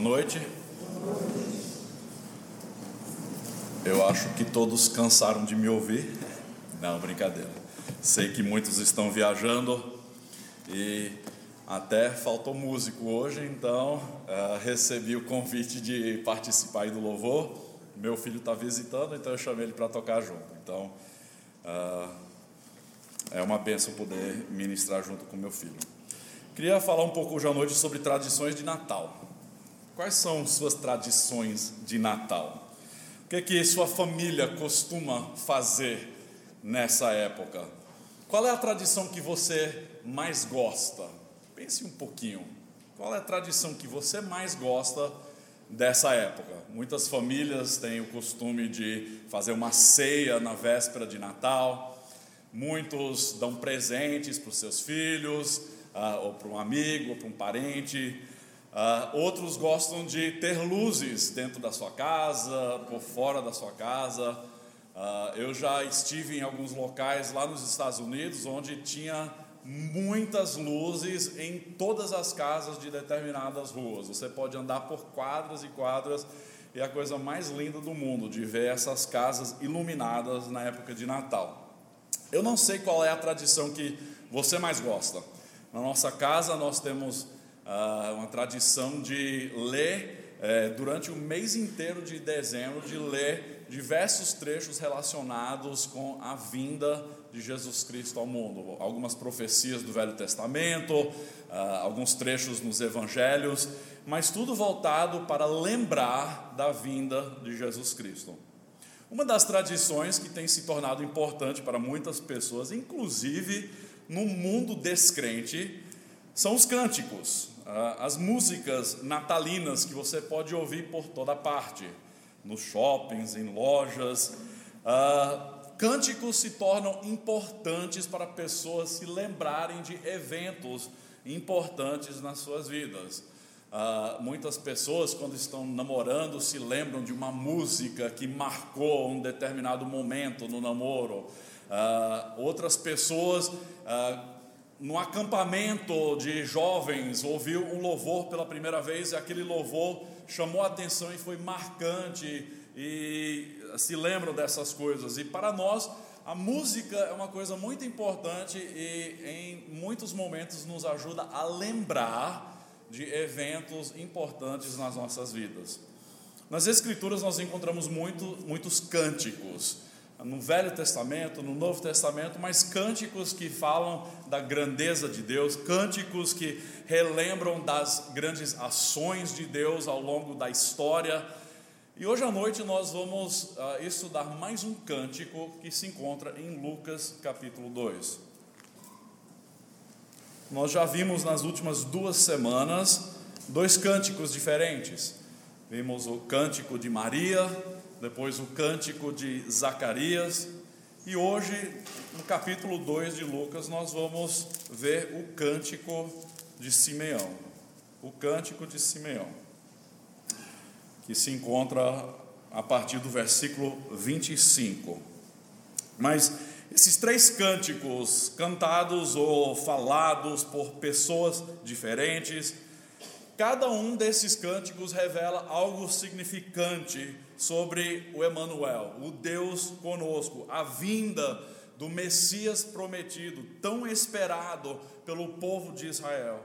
Boa noite. Eu acho que todos cansaram de me ouvir. Não, brincadeira. Sei que muitos estão viajando e até faltou músico hoje, então uh, recebi o convite de participar aí do louvor. Meu filho está visitando, então eu chamei ele para tocar junto. Então uh, é uma benção poder ministrar junto com meu filho. Queria falar um pouco hoje à noite sobre tradições de Natal. Quais são suas tradições de Natal? O que, é que sua família costuma fazer nessa época? Qual é a tradição que você mais gosta? Pense um pouquinho. Qual é a tradição que você mais gosta dessa época? Muitas famílias têm o costume de fazer uma ceia na véspera de Natal. Muitos dão presentes para os seus filhos, uh, ou para um amigo, ou para um parente. Uh, outros gostam de ter luzes dentro da sua casa, por fora da sua casa. Uh, eu já estive em alguns locais lá nos Estados Unidos onde tinha muitas luzes em todas as casas de determinadas ruas. Você pode andar por quadras e quadras e é a coisa mais linda do mundo de ver essas casas iluminadas na época de Natal. Eu não sei qual é a tradição que você mais gosta. Na nossa casa nós temos uh, uma tradição de ler uh, durante o mês inteiro de dezembro de ler diversos trechos relacionados com a vinda de Jesus Cristo ao mundo. Algumas profecias do Velho Testamento, uh, alguns trechos nos Evangelhos, mas tudo voltado para lembrar da vinda de Jesus Cristo. Uma das tradições que tem se tornado importante para muitas pessoas, inclusive no mundo descrente, são os cânticos, as músicas natalinas que você pode ouvir por toda parte, nos shoppings, em lojas. Uh, Cânticos se tornam importantes para pessoas se lembrarem de eventos importantes nas suas vidas. Uh, muitas pessoas, quando estão namorando, se lembram de uma música que marcou um determinado momento no namoro. Uh, outras pessoas, uh, no acampamento de jovens, ouviu um louvor pela primeira vez e aquele louvor chamou a atenção e foi marcante e se lembram dessas coisas. E para nós, a música é uma coisa muito importante e em muitos momentos nos ajuda a lembrar de eventos importantes nas nossas vidas. Nas Escrituras nós encontramos muito, muitos cânticos, no Velho Testamento, no Novo Testamento, mas cânticos que falam da grandeza de Deus, cânticos que relembram das grandes ações de Deus ao longo da história e hoje à noite nós vamos uh, estudar mais um cântico que se encontra em Lucas capítulo 2. Nós já vimos nas últimas duas semanas dois cânticos diferentes. Vimos o cântico de Maria, depois o cântico de Zacarias, e hoje, no capítulo 2 de Lucas, nós vamos ver o cântico de Simeão. O cântico de Simeão que se encontra a partir do versículo 25. Mas esses três cânticos, cantados ou falados por pessoas diferentes, cada um desses cânticos revela algo significante sobre o Emanuel, o Deus conosco, a vinda do Messias prometido, tão esperado pelo povo de Israel.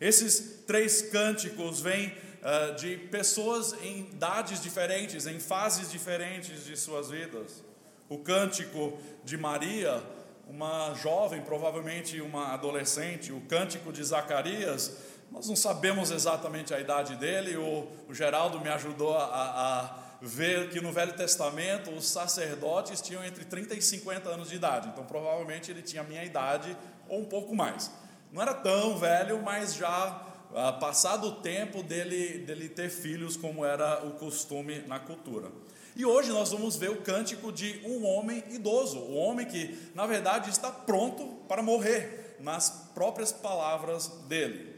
Esses três cânticos vêm uh, de pessoas em idades diferentes, em fases diferentes de suas vidas. O cântico de Maria, uma jovem, provavelmente uma adolescente, o cântico de Zacarias, nós não sabemos exatamente a idade dele, o, o Geraldo me ajudou a, a ver que no Velho Testamento os sacerdotes tinham entre 30 e 50 anos de idade, então provavelmente ele tinha a minha idade ou um pouco mais. Não era tão velho, mas já ah, passado o tempo dele, dele ter filhos, como era o costume na cultura. E hoje nós vamos ver o cântico de um homem idoso, o homem que, na verdade, está pronto para morrer, nas próprias palavras dele.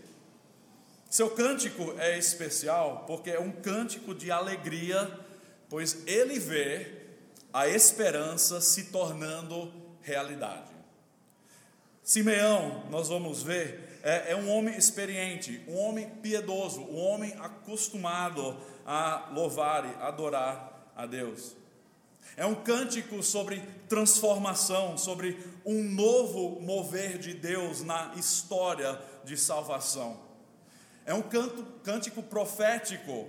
Seu cântico é especial porque é um cântico de alegria, pois ele vê a esperança se tornando realidade. Simeão, nós vamos ver, é, é um homem experiente, um homem piedoso, um homem acostumado a louvar e adorar a Deus. É um cântico sobre transformação, sobre um novo mover de Deus na história de salvação. É um canto, cântico profético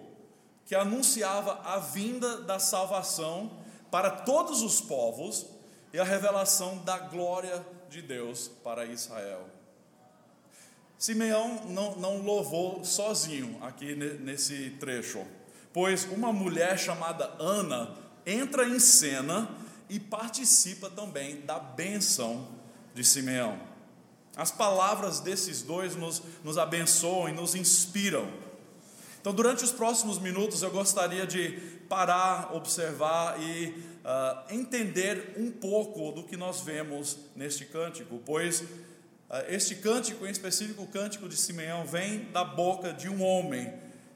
que anunciava a vinda da salvação para todos os povos e a revelação da glória de Deus para Israel. Simeão não, não louvou sozinho aqui nesse trecho, pois uma mulher chamada Ana entra em cena e participa também da benção de Simeão. As palavras desses dois nos, nos abençoam e nos inspiram. Então, durante os próximos minutos, eu gostaria de parar, observar e uh, entender um pouco do que nós vemos neste cântico, pois uh, este cântico, em específico o cântico de Simeão, vem da boca de um homem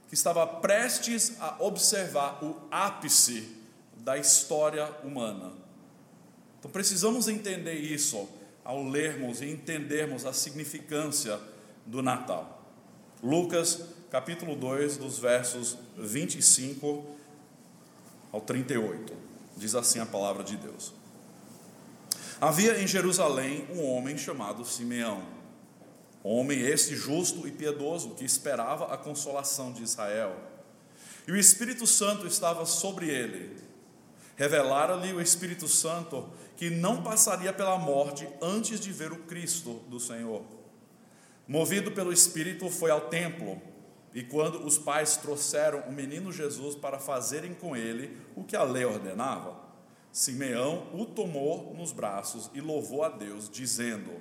que estava prestes a observar o ápice da história humana. Então precisamos entender isso ao lermos e entendermos a significância do Natal. Lucas capítulo 2, dos versos 25 ao 38. Diz assim a palavra de Deus. Havia em Jerusalém um homem chamado Simeão, homem este justo e piedoso que esperava a consolação de Israel. E o Espírito Santo estava sobre ele Revelara-lhe o Espírito Santo que não passaria pela morte antes de ver o Cristo do Senhor. Movido pelo Espírito, foi ao templo, e quando os pais trouxeram o menino Jesus para fazerem com ele o que a lei ordenava, Simeão o tomou nos braços e louvou a Deus, dizendo: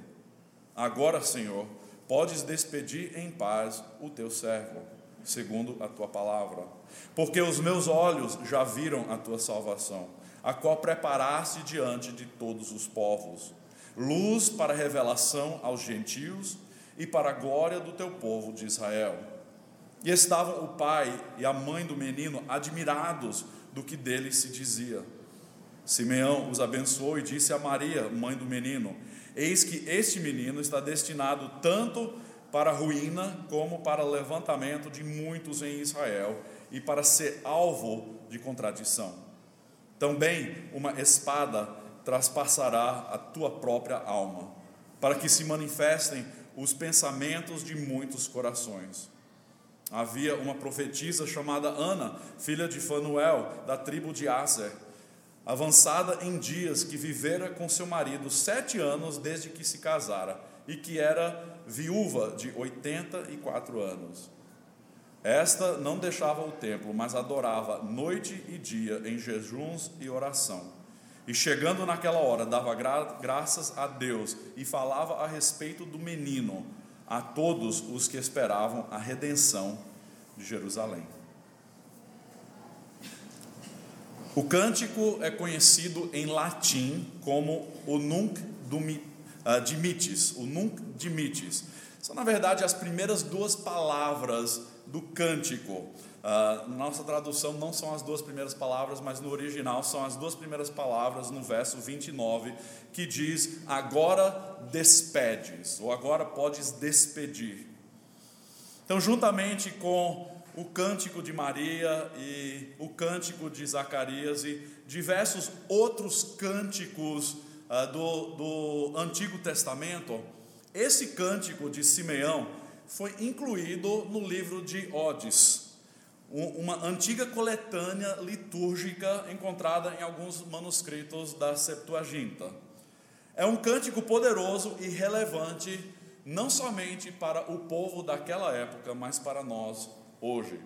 Agora, Senhor, podes despedir em paz o teu servo, segundo a tua palavra porque os meus olhos já viram a tua salvação, a qual preparaste diante de todos os povos, luz para revelação aos gentios e para a glória do teu povo de Israel. E estavam o pai e a mãe do menino admirados do que dele se dizia. Simeão os abençoou e disse a Maria, mãe do menino: Eis que este menino está destinado tanto para ruína como para o levantamento de muitos em Israel e para ser alvo de contradição. Também uma espada traspassará a tua própria alma, para que se manifestem os pensamentos de muitos corações. Havia uma profetisa chamada Ana, filha de Fanuel, da tribo de Aser, avançada em dias, que vivera com seu marido sete anos desde que se casara, e que era viúva de oitenta e quatro anos. Esta não deixava o templo, mas adorava noite e dia em jejuns e oração. E chegando naquela hora, dava gra graças a Deus e falava a respeito do menino a todos os que esperavam a redenção de Jerusalém. O cântico é conhecido em latim como o Nunc ah, Dimittis, o Nunc Dimittis. São, na verdade, as primeiras duas palavras do cântico. Uh, nossa tradução não são as duas primeiras palavras, mas no original são as duas primeiras palavras no verso 29, que diz: Agora despedes, ou agora podes despedir. Então, juntamente com o cântico de Maria e o cântico de Zacarias e diversos outros cânticos uh, do, do Antigo Testamento, esse cântico de Simeão foi incluído no livro de Odes, uma antiga coletânea litúrgica encontrada em alguns manuscritos da Septuaginta. É um cântico poderoso e relevante não somente para o povo daquela época, mas para nós hoje.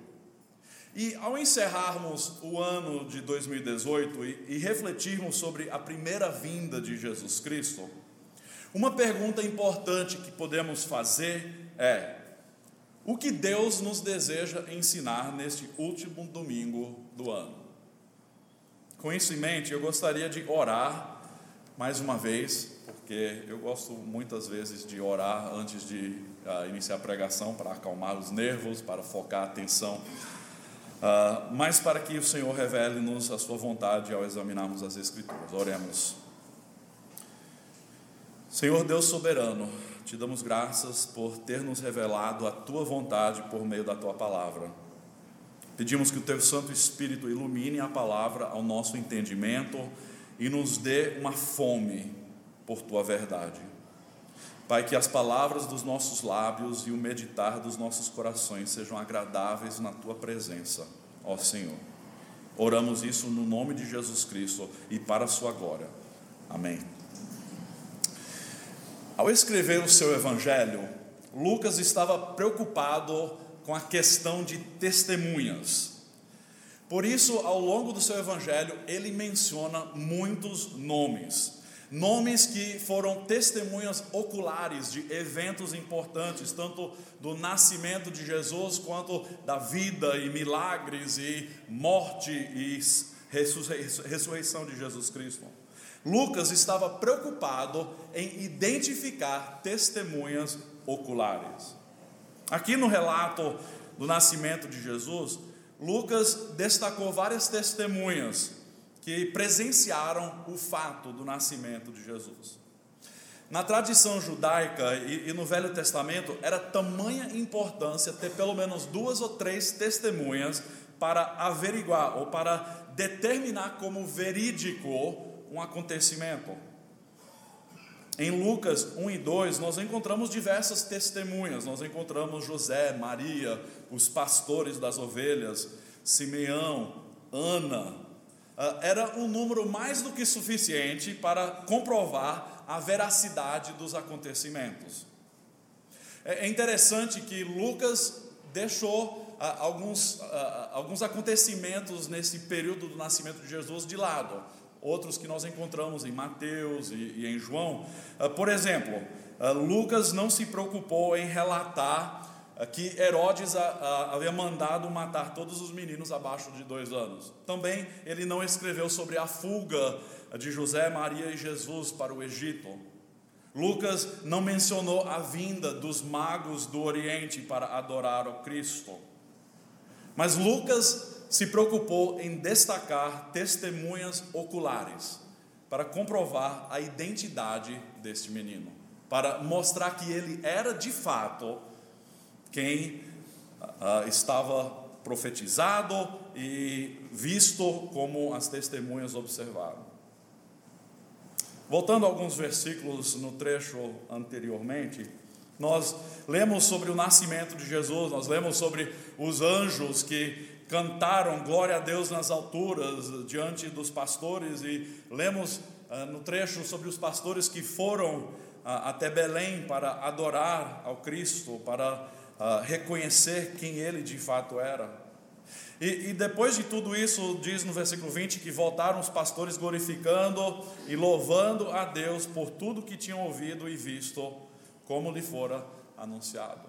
E ao encerrarmos o ano de 2018 e, e refletirmos sobre a primeira vinda de Jesus Cristo, uma pergunta importante que podemos fazer é o que Deus nos deseja ensinar neste último domingo do ano. Com isso em mente, eu gostaria de orar mais uma vez, porque eu gosto muitas vezes de orar antes de uh, iniciar a pregação para acalmar os nervos, para focar a atenção, uh, mas para que o Senhor revele-nos a sua vontade ao examinarmos as Escrituras. Oremos. Senhor Deus soberano, te damos graças por ter nos revelado a tua vontade por meio da tua palavra. Pedimos que o teu Santo Espírito ilumine a palavra ao nosso entendimento e nos dê uma fome por tua verdade. Pai, que as palavras dos nossos lábios e o meditar dos nossos corações sejam agradáveis na tua presença, ó Senhor. Oramos isso no nome de Jesus Cristo e para a sua glória. Amém. Ao escrever o seu evangelho, Lucas estava preocupado com a questão de testemunhas. Por isso, ao longo do seu evangelho, ele menciona muitos nomes nomes que foram testemunhas oculares de eventos importantes, tanto do nascimento de Jesus quanto da vida e milagres e morte e ressurreição de Jesus Cristo. Lucas estava preocupado em identificar testemunhas oculares. Aqui no relato do nascimento de Jesus, Lucas destacou várias testemunhas que presenciaram o fato do nascimento de Jesus. Na tradição judaica e, e, no Velho Testamento, era tamanha importância ter pelo menos duas ou três testemunhas para averiguar ou para determinar como verídico um acontecimento. Em Lucas 1 e 2, nós encontramos diversas testemunhas. Nós encontramos José, Maria, os pastores das ovelhas, Simeão, Ana, ah, era um número mais do que suficiente para comprovar a veracidade dos acontecimentos. É, é interessante que Lucas deixou ah, alguns, ah, alguns acontecimentos nesse período do nascimento de Jesus de lado, outros que nós encontramos em Mateus e, e em João. Por exemplo, Lucas não se preocupou em relatar que Herodes havia mandado matar todos os meninos abaixo de dois anos. Também ele não escreveu sobre a fuga de José, Maria e Jesus para o Egito. Lucas não mencionou a vinda dos magos do Oriente para adorar o Cristo. Mas Lucas se preocupou em destacar testemunhas oculares para comprovar a identidade deste menino, para mostrar que ele era de fato quem uh, estava profetizado e visto como as testemunhas observaram. Voltando a alguns versículos no trecho anteriormente, nós lemos sobre o nascimento de Jesus, nós lemos sobre os anjos que cantaram glória a Deus nas alturas diante dos pastores e lemos uh, no trecho sobre os pastores que foram uh, até Belém para adorar ao Cristo, para uh, reconhecer quem ele de fato era. E, e, depois de tudo isso, diz no versículo 20 que voltaram os pastores glorificando e louvando a Deus por tudo que tinham ouvido e visto, como lhe fora anunciado.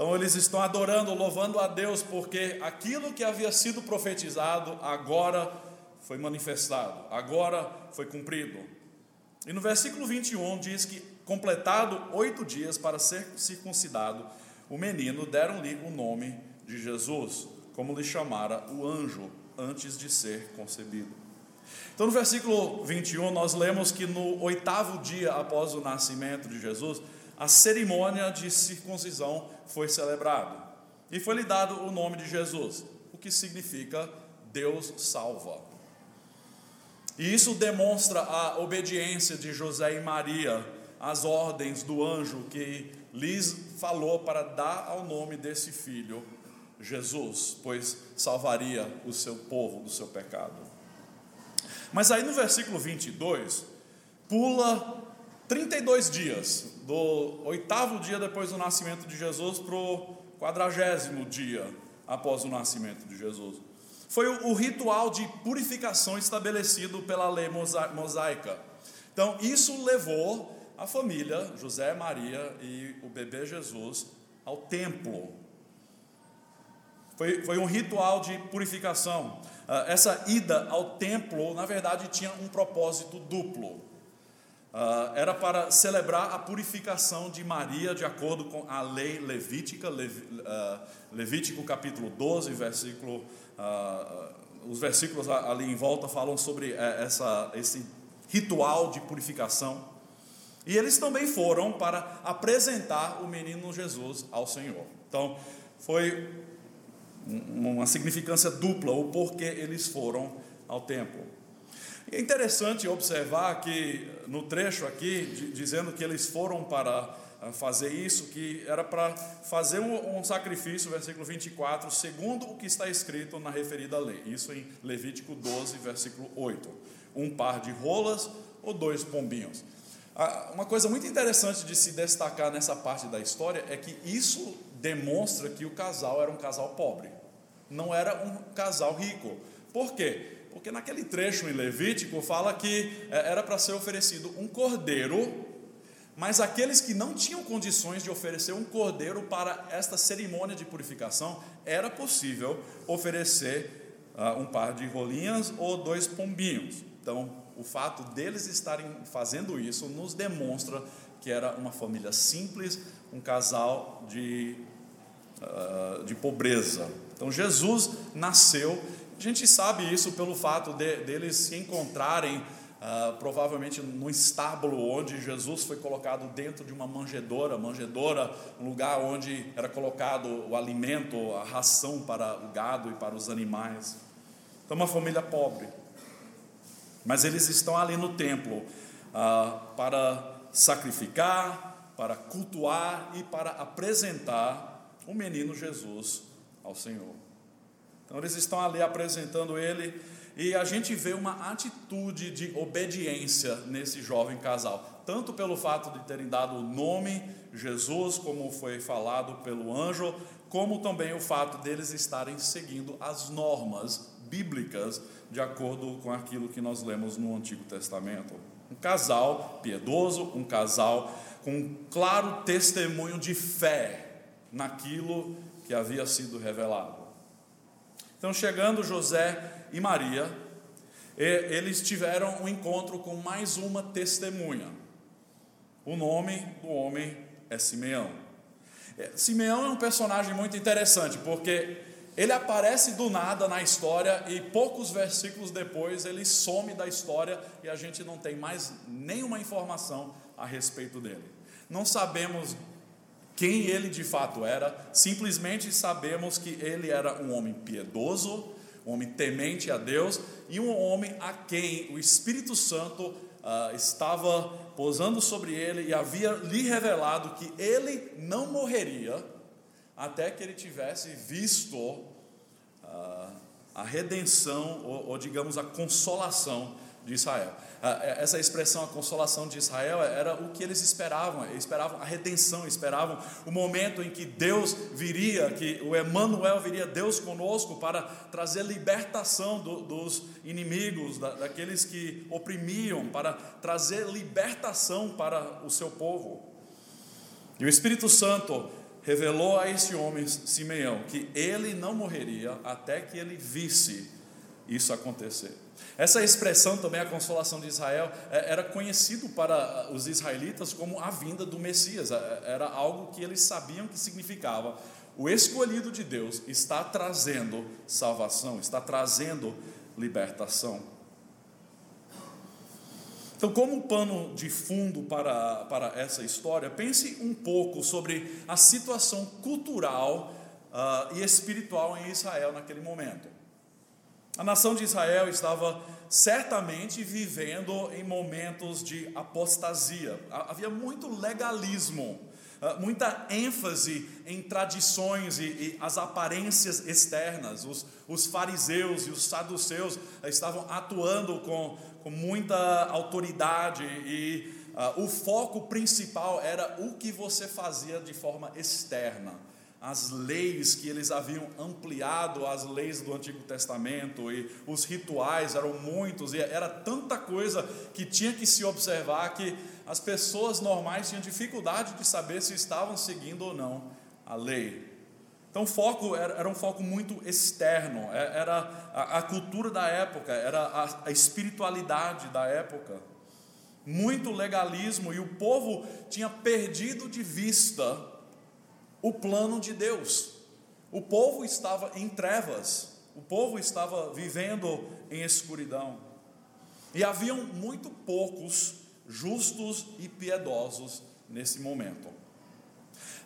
Então eles estão adorando, louvando a Deus, porque aquilo que havia sido profetizado agora foi manifestado, agora foi cumprido. E no versículo 21 diz que Completado oito dias para ser circuncidado, o menino deram-lhe o nome de Jesus, como lhe chamara o anjo antes de ser concebido. Então, no versículo 21, nós lemos que no oitavo dia após o nascimento de Jesus, a cerimônia de circuncisão foi celebrada e foi-lhe dado o nome de Jesus, o que significa Deus salva. E isso demonstra a obediência de José e Maria as ordens do anjo que lhes falou para dar ao nome desse filho Jesus, pois salvaria o seu povo do seu pecado. Mas aí no versículo 22, pula 32 dias, do oitavo dia depois do nascimento de Jesus para o quadragésimo dia após o nascimento de Jesus. Foi o, ritual de purificação estabelecido pela lei mosaica. Então, isso levou a família, José, Maria e o bebê Jesus, ao templo. Foi, foi um ritual de purificação. Ah, essa ida ao templo, na verdade, tinha um propósito duplo. Uh, era para celebrar a purificação de Maria de acordo com a lei levítica, Lev, uh, Levítico capítulo 12, versículo, uh, os versículos ali em volta falam sobre eh, essa, esse ritual de purificação. E eles também foram para apresentar o menino Jesus ao Senhor. Então, foi uma significância dupla o porquê eles foram ao templo. É interessante observar que no trecho aqui, dizendo que eles foram para ah, fazer isso, que era para fazer um, sacrifício, versículo 24, segundo o que está escrito na referida lei. Isso em Levítico 12, versículo 8. Um par de rolas ou dois pombinhos. Ah, uma coisa muito interessante de se destacar nessa parte da história é que isso demonstra que o casal era um casal pobre, não era um casal rico. Por quê? Porque naquele trecho em Levítico fala que é, era para ser oferecido um cordeiro, mas aqueles que não tinham condições de oferecer um cordeiro para esta cerimônia de purificação, era possível oferecer uh, um par de rolinhas ou dois pombinhos. Então, o fato deles estarem fazendo isso nos demonstra que era uma família simples, um casal de, uh, de pobreza. Então, Jesus nasceu a gente sabe isso pelo fato de, deles se encontrarem uh, provavelmente no estábulo onde Jesus foi colocado dentro de uma manjedoura, manjedoura, um lugar onde era colocado o alimento, a ração para o gado e para os animais. Então, uma família pobre. Mas eles estão ali no templo uh, para sacrificar, para cultuar e para apresentar o menino Jesus ao Senhor. Então eles estão ali apresentando ele e a gente vê uma atitude de obediência nesse jovem casal, tanto pelo fato de terem dado o nome Jesus, como foi falado pelo anjo, como também o fato deles estarem seguindo as normas bíblicas de acordo com aquilo que nós lemos no Antigo Testamento. Um casal piedoso, um casal com um claro testemunho de fé naquilo que havia sido revelado. Então, chegando José e Maria, eles tiveram um encontro com mais uma testemunha. O nome do homem é Simeão. É, Simeão é um personagem muito interessante, porque ele aparece do nada na história e poucos versículos depois ele some da história e a gente não tem mais nenhuma informação a respeito dele. Não sabemos quem ele de fato era, simplesmente sabemos que ele era um homem piedoso, um homem temente a Deus e um homem a quem o Espírito Santo uh, estava posando sobre ele e havia lhe revelado que ele não morreria até que ele tivesse visto uh, a redenção, ou, ou digamos a consolação de Israel. Essa expressão, a consolação de Israel, era o que eles esperavam, esperavam a redenção, esperavam o momento em que Deus viria, que o Emmanuel viria, Deus conosco, para trazer libertação do, dos inimigos, da, daqueles que oprimiam, para trazer libertação para o seu povo. E o Espírito Santo revelou a esse homem, Simeão, que ele não morreria até que ele visse isso acontecer. Essa expressão também, a consolação de Israel, é, era conhecido para os israelitas como a vinda do Messias, é, era algo que eles sabiam que significava. O escolhido de Deus está trazendo salvação, está trazendo libertação. Então, como pano de fundo para, para essa história, pense um pouco sobre a situação cultural uh, e espiritual em Israel naquele momento. A nação de Israel estava certamente vivendo em momentos de apostasia. Havia muito legalismo, muita ênfase em tradições e, e as aparências externas. Os, os, fariseus e os saduceus estavam atuando com, com muita autoridade e uh, o foco principal era o que você fazia de forma externa as leis que eles haviam ampliado, as leis do Antigo Testamento, e os rituais eram muitos, e era tanta coisa que tinha que se observar que as pessoas normais tinham dificuldade de saber se estavam seguindo ou não a lei. Então, o foco era, era um foco muito externo, é, era a, a cultura da época, era a, a espiritualidade da época. Muito legalismo, e o povo tinha perdido de vista o plano de Deus. O povo estava em trevas, o povo estava vivendo em escuridão. E haviam muito poucos justos e piedosos nesse momento.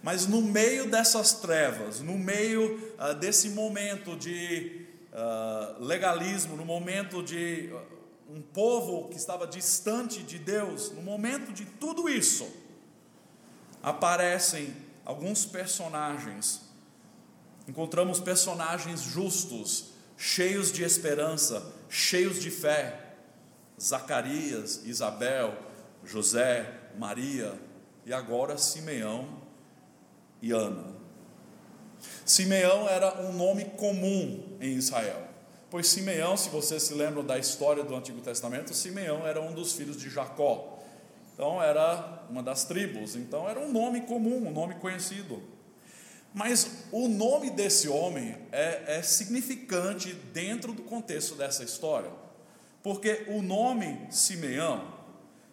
Mas no meio dessas trevas, no meio uh, desse momento de uh, legalismo, no momento de uh, um povo que estava distante de Deus, no momento de tudo isso, aparecem alguns personagens. Encontramos personagens justos, cheios de esperança, cheios de fé. Zacarias, Isabel, José, Maria e agora Simeão e Ana. Simeão era um nome comum em Israel, pois Simeão, se você se lembra da história do Antigo Testamento, Simeão era um dos filhos de Jacó. Então era uma das tribos, então era um nome comum, um nome conhecido. Mas o nome desse homem é, é significante dentro do contexto dessa história, porque o nome Simeão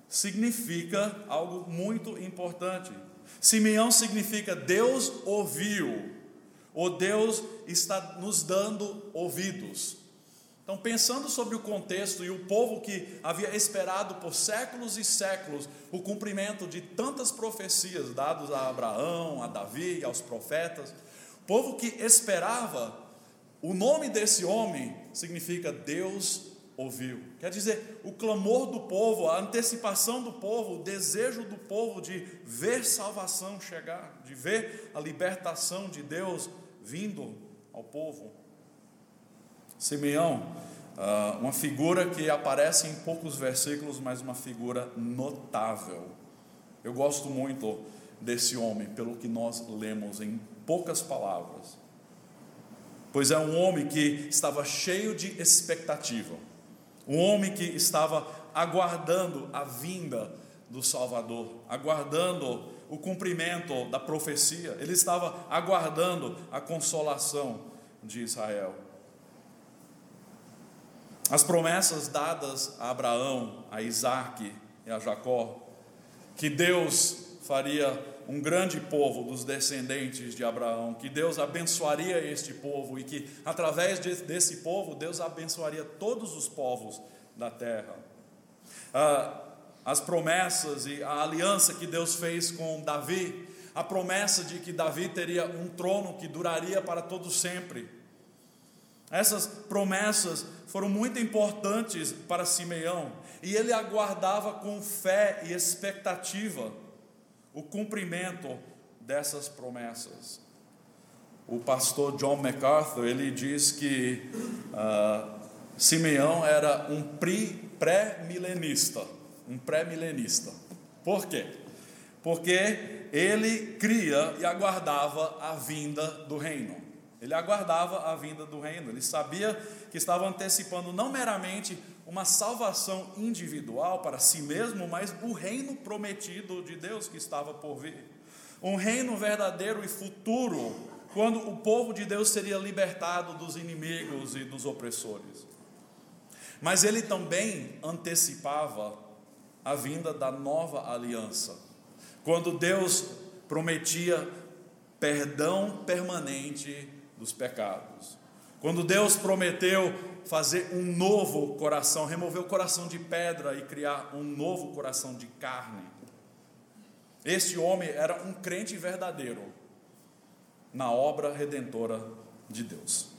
significa algo muito importante. Simeão significa Deus ouviu, ou Deus está nos dando ouvidos. Então, pensando sobre o contexto e o povo que havia esperado por séculos e séculos o cumprimento de tantas profecias dadas a Abraão, a Davi aos profetas, povo que esperava, o nome desse homem significa Deus ouviu. Quer dizer, o clamor do povo, a antecipação do povo, o desejo do povo de ver salvação chegar, de ver a libertação de Deus vindo ao povo. Simeão, ah, uma figura que aparece em poucos versículos, mas uma figura notável. Eu gosto muito desse homem, pelo que nós lemos em poucas palavras. Pois é um homem que estava cheio de expectativa, um homem que estava aguardando a vinda do Salvador, aguardando o cumprimento da profecia, ele estava aguardando a consolação de Israel. As promessas dadas a Abraão, a Isaac e a Jacó, que Deus faria um grande povo dos descendentes de Abraão, que Deus abençoaria este povo e que através desse povo Deus abençoaria todos os povos da terra. Ah, as promessas e a aliança que Deus fez com Davi, a promessa de que Davi teria um trono que duraria para todo sempre essas promessas foram muito importantes para Simeão e ele aguardava com fé e expectativa o cumprimento dessas promessas. O pastor John MacArthur ele diz que uh, Simeão era um pré-milenista, um pré-milenista. Por quê? Porque ele cria e aguardava a vinda do reino. Ele aguardava a vinda do reino, ele sabia que estava antecipando não meramente uma salvação individual para si mesmo, mas o reino prometido de Deus que estava por vir. Um reino verdadeiro e futuro, quando o povo de Deus seria libertado dos inimigos e dos opressores. Mas ele também antecipava a vinda da nova aliança, quando Deus prometia perdão permanente dos pecados. Quando Deus prometeu fazer um novo coração, remover o coração de pedra e criar um novo coração de carne. Este homem era um crente verdadeiro na obra redentora de Deus.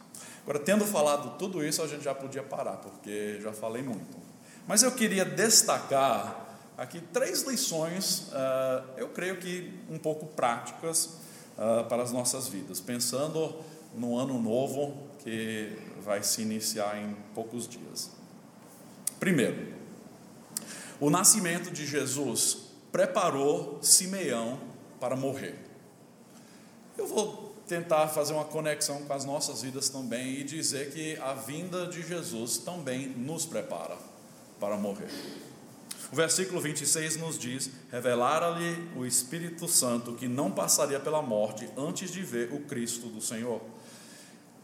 Agora, tendo falado tudo isso, a gente já podia parar, porque já falei muito. Mas eu queria destacar aqui três lições, uh, eu creio que um pouco práticas uh, para as nossas vidas, pensando no ano novo que vai se iniciar em poucos dias. Primeiro, o nascimento de Jesus preparou Simeão para morrer. Eu vou tentar fazer uma conexão com as nossas vidas também e dizer que a vinda de Jesus também nos prepara para morrer. O versículo 26 nos diz: Revelara-lhe o Espírito Santo que não passaria pela morte antes de ver o Cristo do Senhor.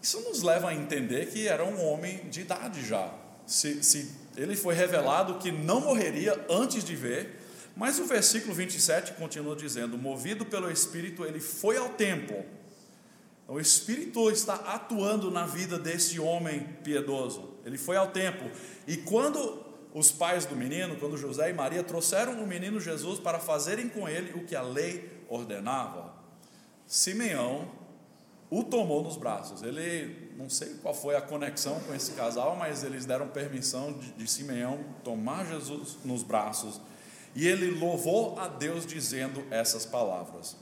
Isso nos leva a entender que era um homem de idade já. Se, se ele foi revelado que não morreria antes de ver, mas o versículo 27 continua dizendo: movido pelo Espírito, ele foi ao templo. O Espírito está atuando na vida desse homem piedoso. Ele foi ao templo. E quando os pais do menino, quando José e Maria trouxeram o menino Jesus para fazerem com ele o que a lei ordenava, Simeão o tomou nos braços. Ele, não sei qual foi a conexão com esse casal, mas eles deram permissão de, de Simeão tomar Jesus nos braços. E ele louvou a Deus dizendo essas palavras: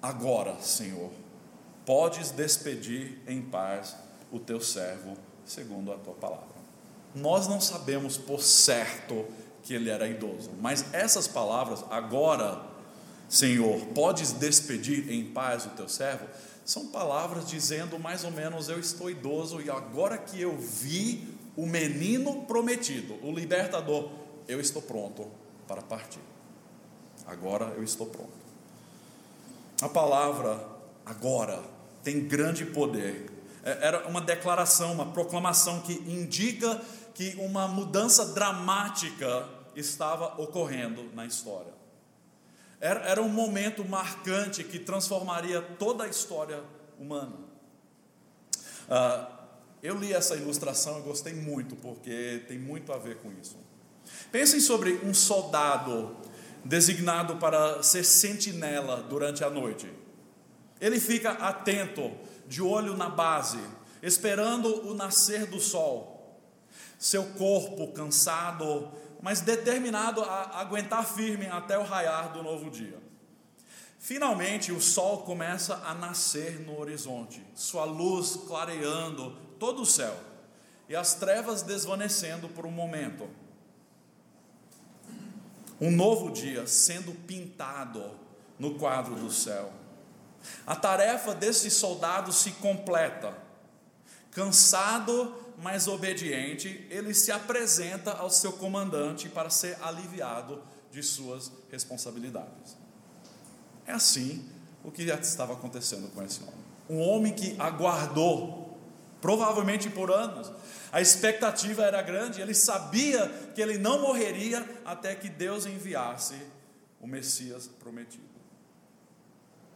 Agora, Senhor, podes despedir em paz o teu servo, segundo a tua palavra. Nós não sabemos por certo que ele era idoso, mas essas palavras, agora, Senhor, podes despedir em paz o teu servo, são palavras dizendo mais ou menos: eu estou idoso e agora que eu vi o menino prometido, o libertador, eu estou pronto para partir. Agora eu estou pronto. A palavra agora tem grande poder. É, era uma declaração, uma proclamação que indica que uma mudança dramática estava ocorrendo na história. Era, era um momento marcante que transformaria toda a história humana. Ah, eu li essa ilustração e gostei muito, porque tem muito a ver com isso. Pensem sobre um soldado designado para ser sentinela durante a noite. Ele fica atento, de olho na base, esperando o nascer do sol. Seu corpo cansado mas determinado a aguentar firme até o raiar do novo dia. Finalmente, o sol começa a nascer no horizonte, sua luz clareando todo o céu e as trevas desvanecendo por um momento. Um novo dia sendo pintado no quadro do céu. A tarefa desse soldado se completa. Cansado mas obediente, ele se apresenta ao seu comandante para ser aliviado de suas responsabilidades. É assim o que estava acontecendo com esse homem. Um homem que aguardou, provavelmente por anos, a expectativa era grande, ele sabia que ele não morreria até que Deus enviasse o Messias prometido.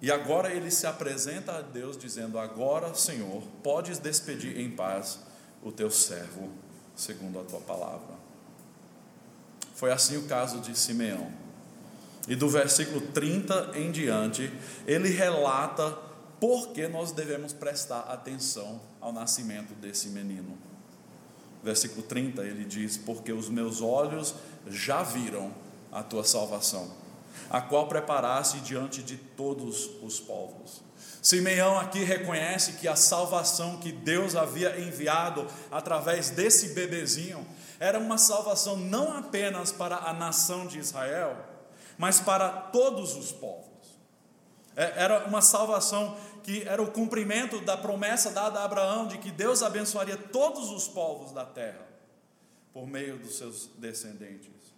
E agora ele se apresenta a Deus dizendo: Agora, Senhor, podes despedir em paz o teu servo, segundo a tua palavra. Foi assim o caso de Simeão. E do versículo 30 em diante, ele relata por que nós devemos prestar atenção ao nascimento desse menino. Versículo 30 ele diz: Porque os meus olhos já viram a tua salvação, a qual preparaste diante de todos os povos Simeão aqui reconhece que a salvação que Deus havia enviado através desse bebezinho era uma salvação não apenas para a nação de Israel, mas para todos os povos. É, era uma salvação que era o cumprimento da promessa dada a Abraão de que Deus abençoaria todos os povos da terra por meio dos seus descendentes.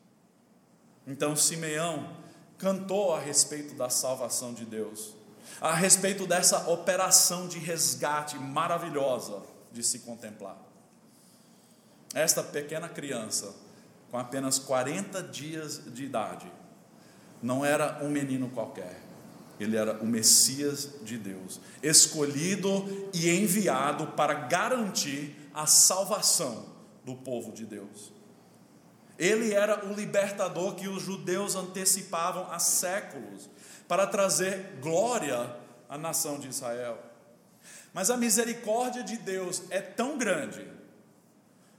Então Simeão cantou a respeito da salvação de Deus a respeito dessa operação de resgate maravilhosa de se contemplar. Esta pequena criança, com apenas 40 dias de idade, não era um menino qualquer, ele era o Messias de Deus, escolhido e enviado para garantir a salvação do povo de Deus. Ele era o libertador que os judeus antecipavam há séculos para trazer glória à nação de Israel. Mas a misericórdia de Deus é tão grande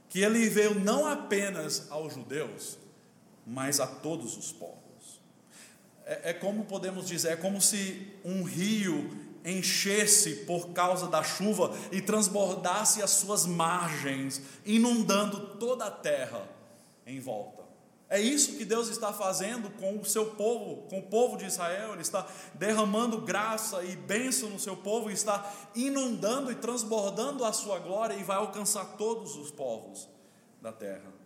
que ele veio não apenas aos judeus, mas a todos os povos. É, é como podemos dizer, é como se um rio enchesse por causa da chuva e transbordasse as suas margens, inundando toda a terra em volta. É isso que Deus está fazendo com o seu povo, com o povo de Israel. Ele está derramando graça e bênção no seu povo, está inundando e transbordando a sua glória e vai alcançar todos os povos da terra.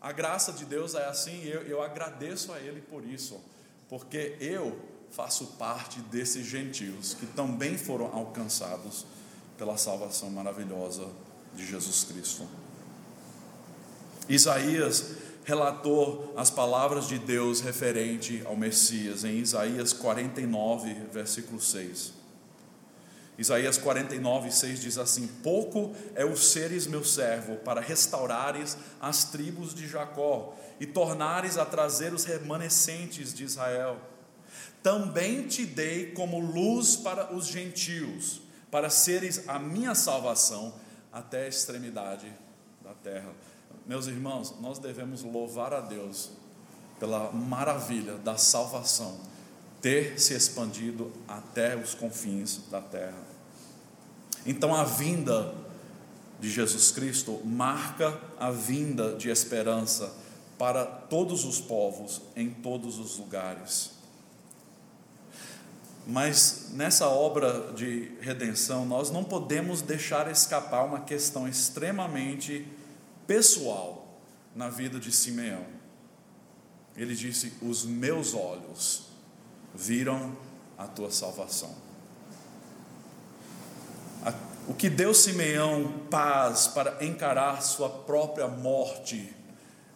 A graça de Deus é assim, eu, eu agradeço a Ele por isso, porque eu faço parte desses gentios que também foram alcançados pela salvação maravilhosa de Jesus Cristo. Isaías relatou as palavras de Deus referente ao Messias em Isaías 49, versículo 6. Isaías 49, 6 diz assim: Pouco é o seres meu servo para restaurares as tribos de Jacó e tornares a trazer os remanescentes de Israel. Também te dei como luz para os gentios, para seres a minha salvação até a extremidade da terra. Meus irmãos, nós devemos louvar a Deus pela maravilha da salvação ter se expandido até os confins da terra. Então a vinda de Jesus Cristo marca a vinda de esperança para todos os povos, em todos os lugares. Mas nessa obra de redenção, nós não podemos deixar escapar uma questão extremamente pessoal na vida de Simeão. Ele disse: Os meus olhos viram a tua salvação. O que deu Simeão paz para encarar sua própria morte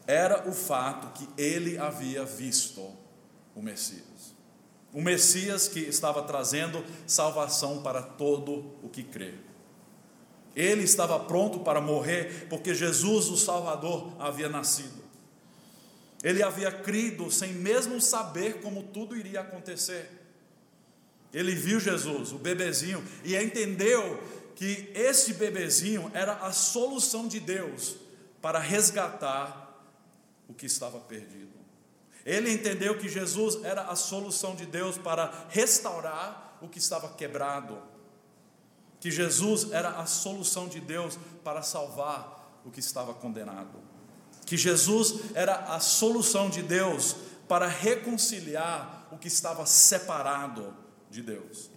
era o fato que ele havia visto o Messias. O Messias que estava trazendo salvação para todo o que crê. Ele estava pronto para morrer porque Jesus, o Salvador, havia nascido. Ele havia crido sem mesmo saber como tudo iria acontecer. Ele viu Jesus, o bebezinho, e entendeu que esse bebezinho era a solução de Deus para resgatar o que estava perdido. Ele entendeu que Jesus era a solução de Deus para restaurar o que estava quebrado. Que Jesus era a solução de Deus para salvar o que estava condenado. Que Jesus era a solução de Deus para reconciliar o que estava separado de Deus.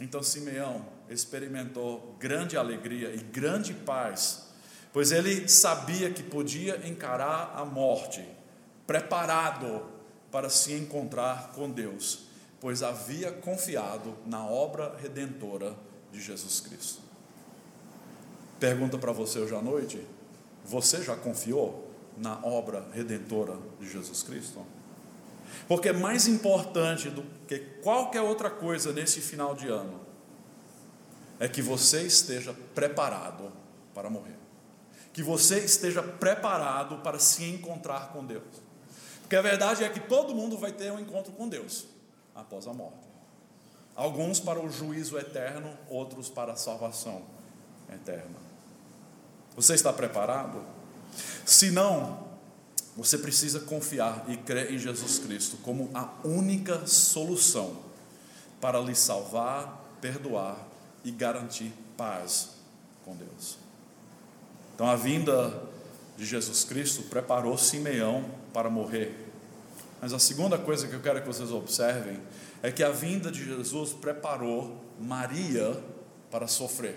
Então Simeão experimentou grande alegria e grande paz, pois ele sabia que podia encarar a morte, preparado para se encontrar com Deus, pois havia confiado na obra redentora de Jesus Cristo. Pergunta para você hoje à noite: você já confiou na obra redentora de Jesus Cristo? Porque mais importante do que qualquer outra coisa nesse final de ano é que você esteja preparado para morrer. Que você esteja preparado para se encontrar com Deus. Porque a verdade é que todo mundo vai ter um encontro com Deus após a morte. Alguns para o juízo eterno, outros para a salvação eterna. Você está preparado? Se não, você precisa confiar e crer em Jesus Cristo como a única solução para lhe salvar, perdoar e garantir paz com Deus. Então a vinda de Jesus Cristo preparou Simeão para morrer. Mas a segunda coisa que eu quero que vocês observem é que a vinda de Jesus preparou Maria para sofrer.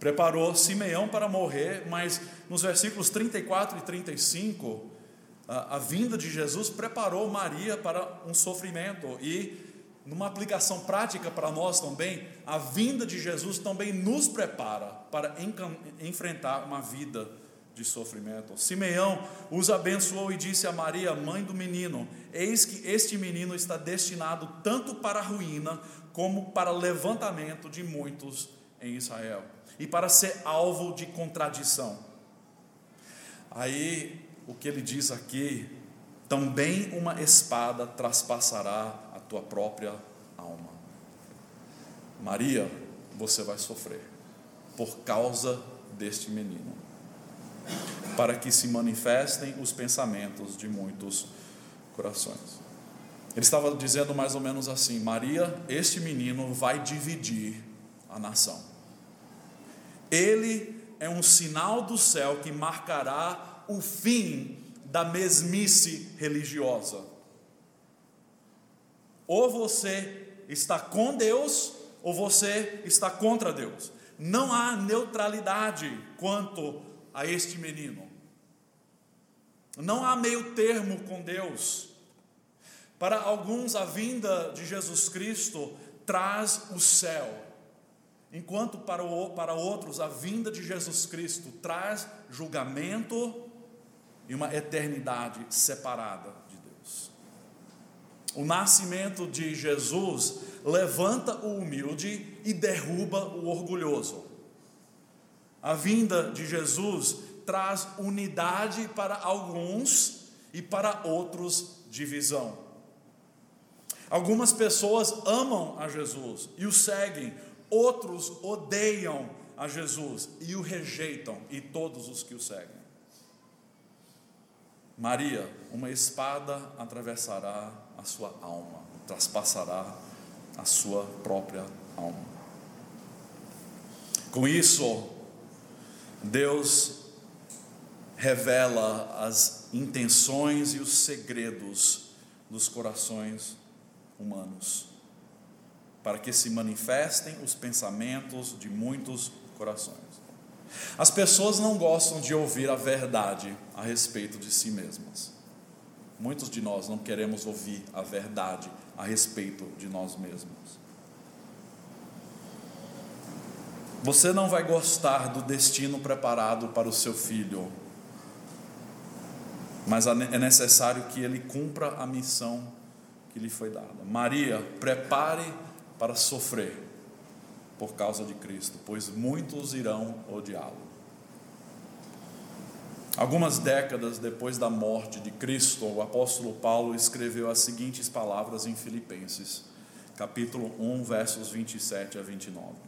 Preparou Simeão para morrer, mas nos versículos 34 e 35, a, a vinda de Jesus preparou Maria para um sofrimento e numa aplicação prática para nós também, a vinda de Jesus também nos prepara para enfrentar uma vida de sofrimento. Simeão os abençoou e disse a Maria, mãe do menino: Eis que este menino está destinado tanto para a ruína como para levantamento de muitos em Israel e para ser alvo de contradição. Aí o que ele diz aqui, também uma espada traspassará a tua própria alma. Maria, você vai sofrer por causa deste menino, para que se manifestem os pensamentos de muitos corações. Ele estava dizendo mais ou menos assim: Maria, este menino vai dividir a nação. Ele é um sinal do céu que marcará o fim da mesmice religiosa. Ou você está com Deus, ou você está contra Deus. Não há neutralidade quanto a este menino. Não há meio termo com Deus. Para alguns, a vinda de Jesus Cristo traz o céu, enquanto para, para outros, a vinda de Jesus Cristo traz julgamento e uma eternidade separada de Deus. O nascimento de Jesus levanta o humilde e derruba o orgulhoso. A vinda de Jesus traz unidade para alguns e para outros divisão. Algumas pessoas amam a Jesus e o seguem, outros odeiam a Jesus e o rejeitam, e todos os que o seguem. Maria, uma espada atravessará a sua alma, traspassará a sua própria alma. Com isso, Deus revela as intenções e os segredos dos corações humanos, para que se manifestem os pensamentos de muitos corações. As pessoas não gostam de ouvir a verdade a respeito de si mesmas. Muitos de nós não queremos ouvir a verdade a respeito de nós mesmos. Você não vai gostar do destino preparado para o seu filho, mas é necessário que ele cumpra a missão que lhe foi dada. Maria, prepare para sofrer por causa de Cristo, pois muitos irão odiá-lo. Algumas décadas depois da morte de Cristo, o apóstolo Paulo escreveu as seguintes palavras em Filipenses, capítulo 1, versos 27 a 29.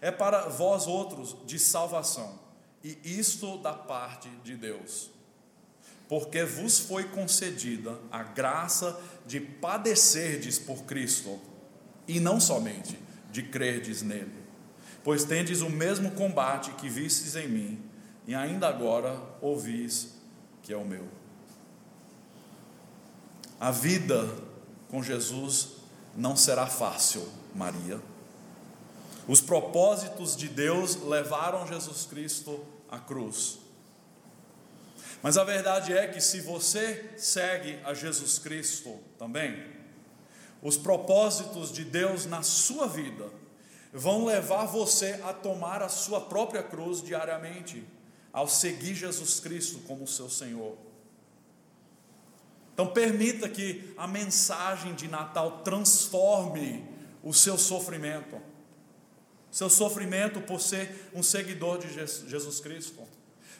é para vós outros de salvação, e isto da parte de Deus. Porque vos foi concedida a graça de padecerdes por Cristo, e não somente de crerdes nele. Pois tendes o mesmo combate que vistes em mim, e ainda agora ouvis que é o meu. A vida com Jesus não será fácil, Maria. Os propósitos de Deus levaram Jesus Cristo à cruz. Mas a verdade é que se você segue a Jesus Cristo também, os propósitos de Deus na sua vida vão levar você a tomar a sua própria cruz diariamente, ao seguir Jesus Cristo como seu Senhor. Então, permita que a mensagem de Natal transforme o seu sofrimento, seu sofrimento por ser um seguidor de Jesus Cristo.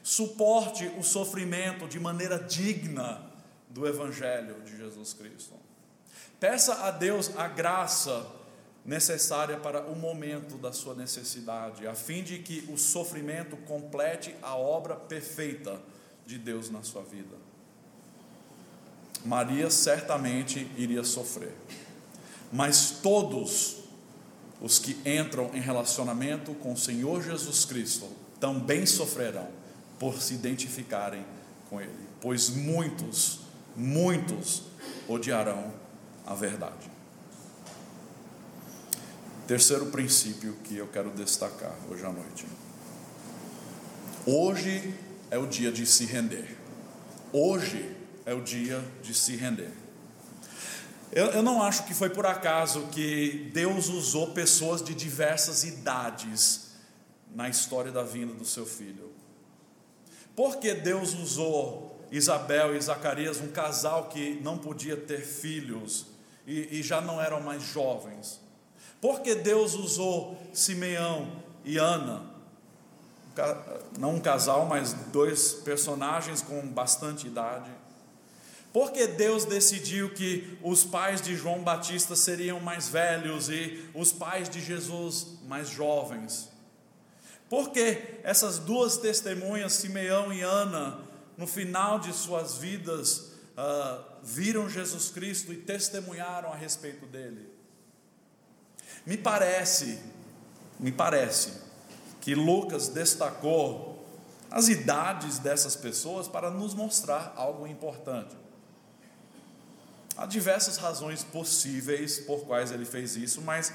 Suporte o sofrimento de maneira digna do Evangelho de Jesus Cristo. Peça a Deus a graça necessária para o momento da sua necessidade, a fim de que o sofrimento complete a obra perfeita de Deus na sua vida. Maria certamente iria sofrer, mas todos os que entram em relacionamento com o Senhor Jesus Cristo também sofrerão por se identificarem com Ele, pois muitos, muitos odiarão a verdade. Terceiro princípio que eu quero destacar hoje à noite. Hoje é o dia de se render. Hoje é o dia de se render. Eu, eu, não acho que foi por acaso que Deus usou pessoas de diversas idades na história da vinda do seu filho. Porque Deus usou Isabel e Zacarias, um casal que não podia ter filhos, e, e já não eram mais jovens. Porque Deus usou Simeão e Ana, não um casal, mas dois personagens com bastante idade. Porque Deus decidiu que os pais de João Batista seriam mais velhos e os pais de Jesus mais jovens. Porque essas duas testemunhas, Simeão e Ana, no final de suas vidas, uh, viram Jesus Cristo e testemunharam a respeito dele. Me parece, me parece que Lucas destacou as idades dessas pessoas para nos mostrar algo importante. Há diversas razões possíveis por quais ele fez isso, mas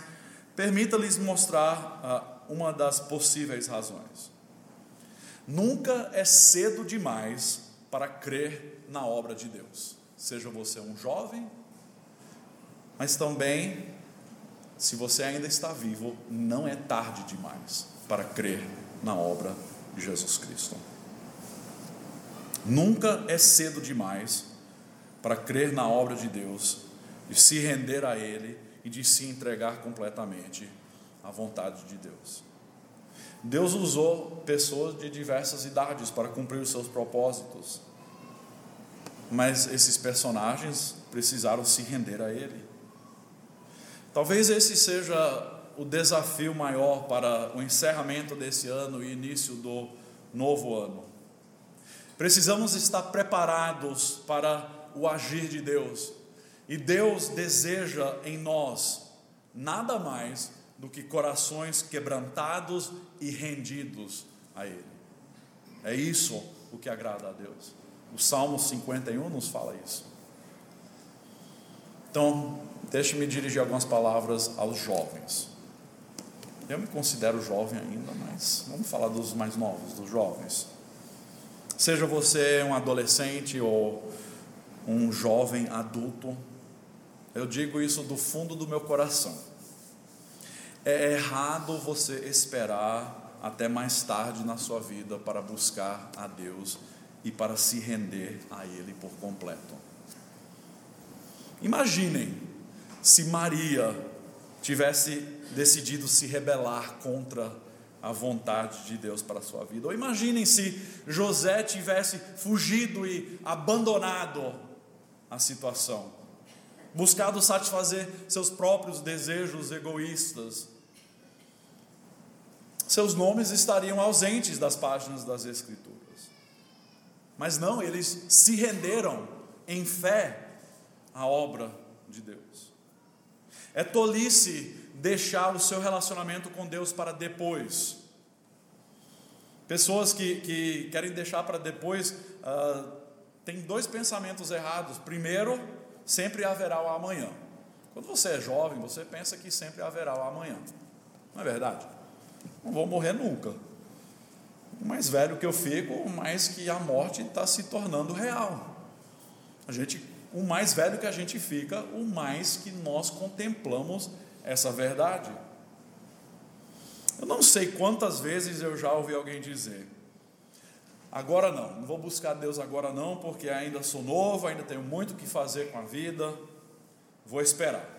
permita-lhes mostrar uh, uma das possíveis razões. Nunca é cedo demais para crer na obra de Deus. Seja você um jovem, mas também, se você ainda está vivo, não é tarde demais para crer na obra de Jesus Cristo. Nunca é cedo demais para crer na obra de Deus, e se render a Ele e de se entregar completamente à vontade de Deus. Deus usou pessoas de diversas idades para cumprir os seus propósitos, mas esses personagens precisaram se render a Ele. Talvez esse seja o desafio maior para o encerramento desse ano e início do novo ano. Precisamos estar preparados para o agir de Deus, e Deus deseja em nós nada mais do que corações quebrantados e rendidos a Ele. É isso o que agrada a Deus. O Salmo 51 nos fala isso. Então, deixe-me dirigir algumas palavras aos jovens. Eu me considero jovem ainda, mas vamos falar dos mais novos, dos jovens. Seja você um adolescente ou um jovem adulto, eu digo isso do fundo do meu coração. É errado você esperar até mais tarde na sua vida para buscar a Deus e para se render a Ele por completo. Imaginem se Maria tivesse decidido se rebelar contra a vontade de Deus para a sua vida. Ou imaginem se José tivesse fugido e abandonado a situação buscado satisfazer seus próprios desejos egoístas. Seus nomes estariam ausentes das páginas das Escrituras. Mas não, eles se renderam em fé à obra de Deus. É tolice deixar o seu relacionamento com Deus para depois. Pessoas que, que querem deixar para depois uh, têm dois pensamentos errados. Primeiro, sempre haverá o amanhã. Quando você é jovem, você pensa que sempre haverá o amanhã. Não é verdade? Não vou morrer nunca. O mais velho que eu fico, mais que a morte está se tornando real. A gente, o mais velho que a gente fica, o mais que nós contemplamos essa verdade. Eu não sei quantas vezes eu já ouvi alguém dizer: Agora não, não vou buscar Deus agora não, porque ainda sou novo, ainda tenho muito o que fazer com a vida, vou esperar.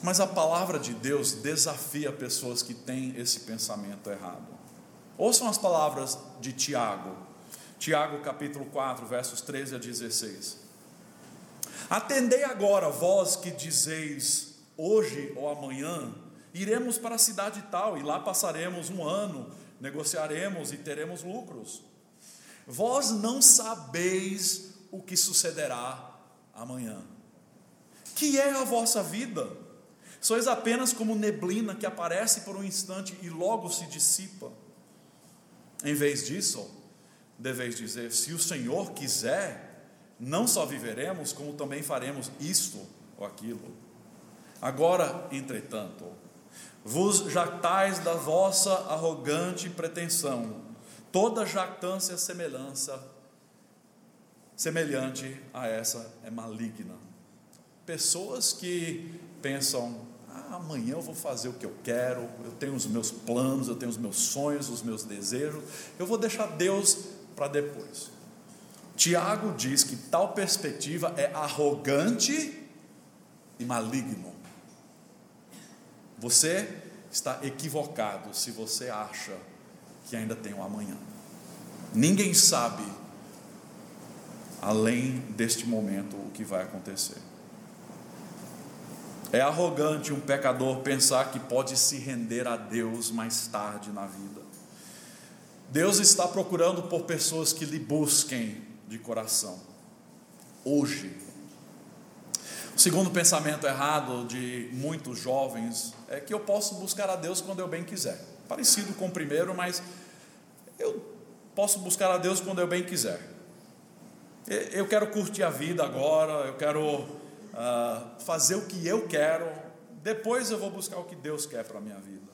Mas a palavra de Deus desafia pessoas que têm esse pensamento errado. Ouçam as palavras de Tiago, Tiago capítulo 4, versos 13 a 16. Atendei agora, vós que dizeis, hoje ou amanhã, iremos para a cidade tal, e lá passaremos um ano negociaremos e teremos lucros. Vós não sabeis o que sucederá amanhã. Que é a vossa vida? Sois apenas como neblina que aparece por um instante e logo se dissipa. Em vez disso, deveis dizer: se o Senhor quiser, não só viveremos, como também faremos isto ou aquilo. Agora, entretanto, vos jactais da vossa arrogante pretensão. Toda jactância semelhança semelhante a essa é maligna. Pessoas que pensam: ah, amanhã eu vou fazer o que eu quero, eu tenho os meus planos, eu tenho os meus sonhos, os meus desejos, eu vou deixar Deus para depois. Tiago diz que tal perspectiva é arrogante e maligno. Você está equivocado se você acha que ainda tem um amanhã. Ninguém sabe, além deste momento, o que vai acontecer. É arrogante um pecador pensar que pode se render a Deus mais tarde na vida. Deus está procurando por pessoas que lhe busquem de coração, hoje, o segundo pensamento errado de muitos jovens é que eu posso buscar a Deus quando eu bem quiser. Parecido com o primeiro, mas eu posso buscar a Deus quando eu bem quiser. Eu quero curtir a vida agora, eu quero uh, fazer o que eu quero, depois eu vou buscar o que Deus quer para a minha vida.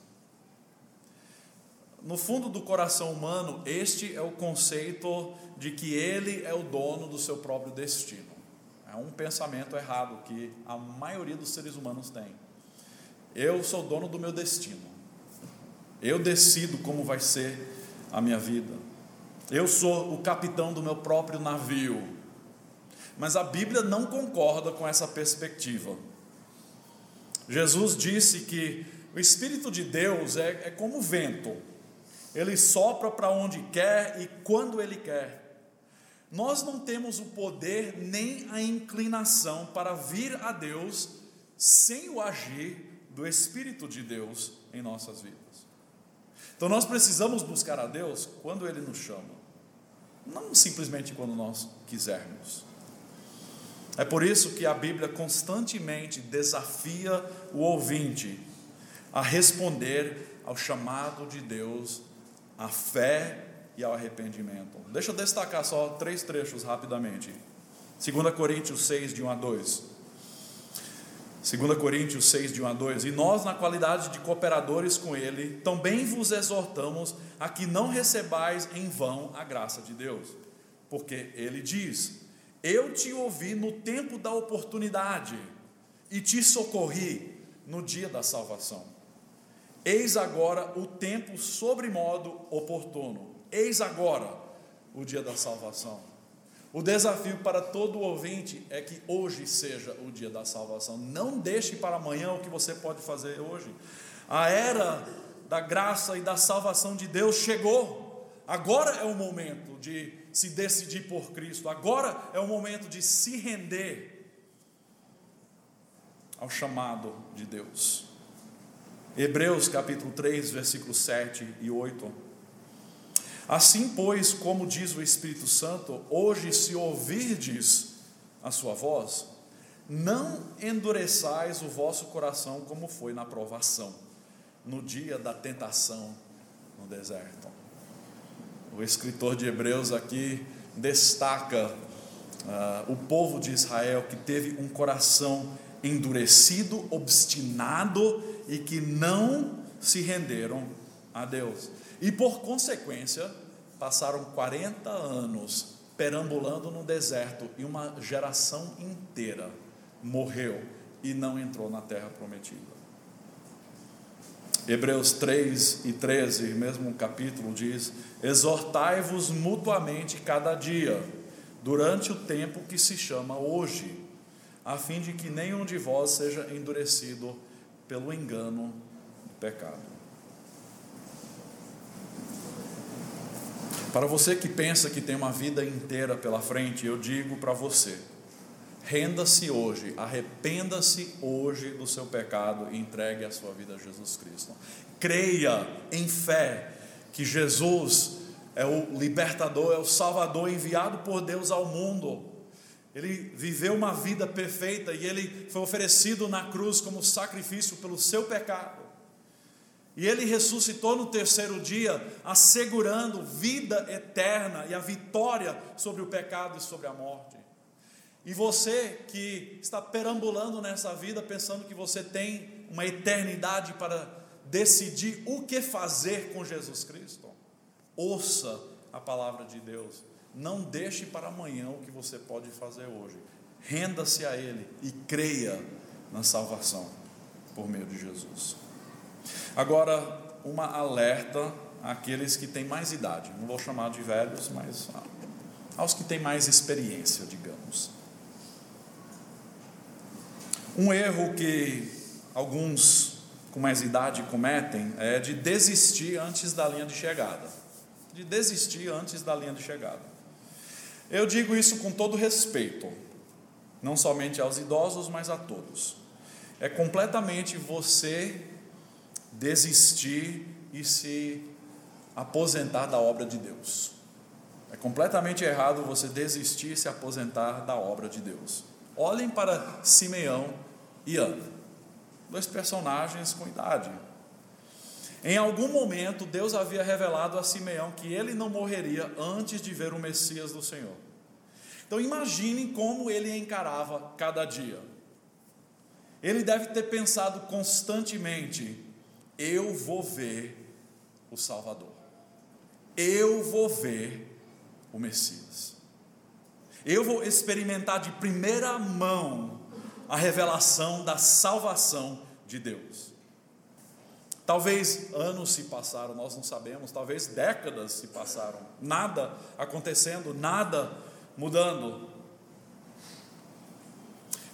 No fundo do coração humano, este é o conceito de que ele é o dono do seu próprio destino. É um pensamento errado que a maioria dos seres humanos tem. Eu sou dono do meu destino. Eu decido como vai ser a minha vida. Eu sou o capitão do meu próprio navio. Mas a Bíblia não concorda com essa perspectiva. Jesus disse que o Espírito de Deus é, é como o vento, ele sopra para onde quer e quando ele quer. Nós não temos o poder nem a inclinação para vir a Deus sem o agir do Espírito de Deus em nossas vidas. Então nós precisamos buscar a Deus quando Ele nos chama, não simplesmente quando nós quisermos. É por isso que a Bíblia constantemente desafia o ouvinte a responder ao chamado de Deus, à fé e ao arrependimento. Deixa eu destacar só três trechos rapidamente. 2 Coríntios 6, de 1 a 2. 2 Coríntios 6, de 1 a 2. E nós, na qualidade de cooperadores com Ele, também vos exortamos a que não recebais em vão a graça de Deus. Porque Ele diz: Eu te ouvi no tempo da oportunidade e te socorri no dia da salvação. Eis agora o tempo sobremodo oportuno. Eis agora o dia da salvação. O desafio para todo ouvinte é que hoje seja o dia da salvação. Não deixe para amanhã o que você pode fazer hoje. A era da graça e da salvação de Deus chegou. Agora é o momento de se decidir por Cristo. Agora é o momento de se render ao chamado de Deus. Hebreus capítulo 3, versículos 7 e 8 Assim, pois, como diz o Espírito Santo, hoje, se ouvirdes a sua voz, não endureçais o vosso coração como foi na provação, no dia da tentação no deserto. O escritor de Hebreus aqui destaca uh, o povo de Israel que teve um coração endurecido, obstinado e que não se renderam a Deus. E por consequência, passaram 40 anos perambulando no deserto e uma geração inteira morreu e não entrou na terra prometida. Hebreus 3 e 13, mesmo capítulo, diz: Exortai-vos mutuamente cada dia, durante o tempo que se chama hoje, a fim de que nenhum de vós seja endurecido pelo engano do pecado. Para você que pensa que tem uma vida inteira pela frente, eu digo para você: renda-se hoje, arrependa-se hoje do seu pecado e entregue a sua vida a Jesus Cristo. Creia em fé que Jesus é o libertador, é o salvador enviado por Deus ao mundo. Ele viveu uma vida perfeita e ele foi oferecido na cruz como sacrifício pelo seu pecado. E ele ressuscitou no terceiro dia, assegurando vida eterna e a vitória sobre o pecado e sobre a morte. E você que está perambulando nessa vida pensando que você tem uma eternidade para decidir o que fazer com Jesus Cristo, ouça a palavra de Deus. Não deixe para amanhã o que você pode fazer hoje. Renda-se a Ele e creia na salvação por meio de Jesus. Agora, uma alerta àqueles que têm mais idade, não vou chamar de velhos, mas aos que têm mais experiência, digamos. Um erro que alguns com mais idade cometem é de desistir antes da linha de chegada. De desistir antes da linha de chegada. Eu digo isso com todo respeito, não somente aos idosos, mas a todos. É completamente você desistir e se aposentar da obra de Deus. É completamente errado você desistir e se aposentar da obra de Deus. Olhem para Simeão e Ana, dois personagens com idade. Em algum momento, Deus havia revelado a Simeão que ele não morreria antes de ver o Messias do Senhor. Então imagine como ele encarava cada dia. Ele deve ter pensado constantemente: eu vou ver o Salvador, eu vou ver o Messias, eu vou experimentar de primeira mão a revelação da salvação de Deus. Talvez anos se passaram, nós não sabemos, talvez décadas se passaram, nada acontecendo, nada mudando.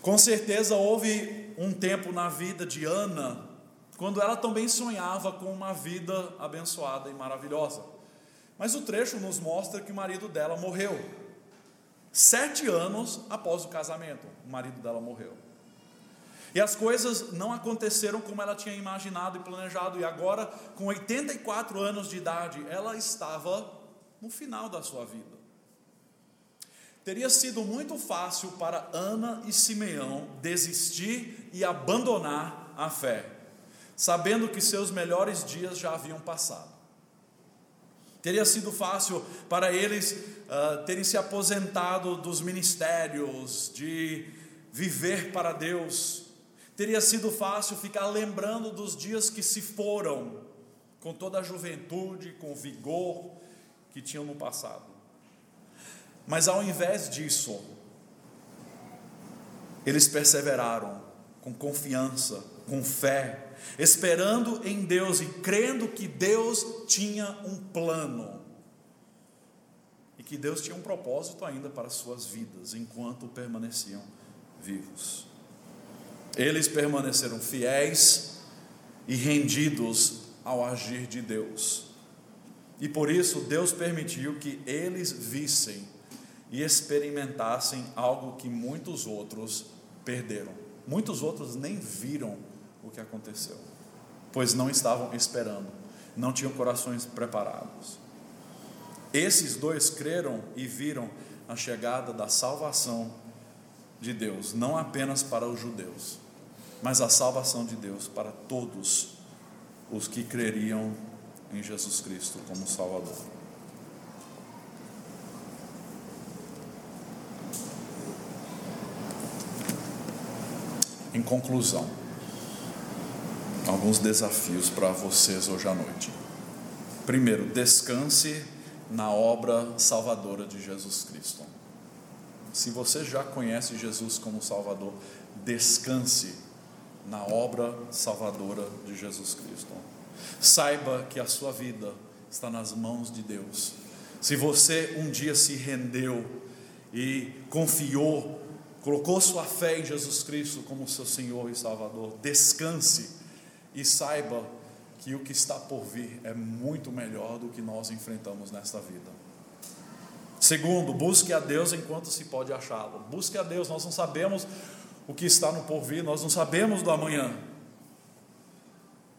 Com certeza houve um tempo na vida de Ana, quando ela também sonhava com uma vida abençoada e maravilhosa. Mas o trecho nos mostra que o marido dela morreu. Sete anos após o casamento, o marido dela morreu. E as coisas não aconteceram como ela tinha imaginado e planejado, e agora, com 84 anos de idade, ela estava no final da sua vida. Teria sido muito fácil para Ana e Simeão desistir e abandonar a fé, sabendo que seus melhores dias já haviam passado. Teria sido fácil para eles uh, terem se aposentado dos ministérios, de viver para Deus. Teria sido fácil ficar lembrando dos dias que se foram, com toda a juventude, com o vigor que tinham no passado. Mas ao invés disso, eles perseveraram com confiança, com fé, esperando em Deus e crendo que Deus tinha um plano e que Deus tinha um propósito ainda para suas vidas enquanto permaneciam vivos. Eles permaneceram fiéis e rendidos ao agir de Deus. E por isso Deus permitiu que eles vissem e experimentassem algo que muitos outros perderam. Muitos outros nem viram que aconteceu, pois não estavam esperando, não tinham corações preparados. Esses dois creram e viram a chegada da salvação de Deus, não apenas para os judeus, mas a salvação de Deus para todos os que creriam em Jesus Cristo como Salvador. Em conclusão, alguns desafios para vocês hoje à noite. Primeiro, descanse na obra salvadora de Jesus Cristo. Se você já conhece Jesus como Salvador, descanse na obra salvadora de Jesus Cristo. Saiba que a sua vida está nas mãos de Deus. Se você um dia se rendeu e confiou colocou sua fé em Jesus Cristo como seu Senhor e Salvador, descanse e saiba que o que está por vir é muito melhor do que nós enfrentamos nesta vida. Segundo, busque a Deus enquanto se pode achá-lo. Busque a Deus, nós não sabemos o que está no porvir, nós não sabemos do amanhã.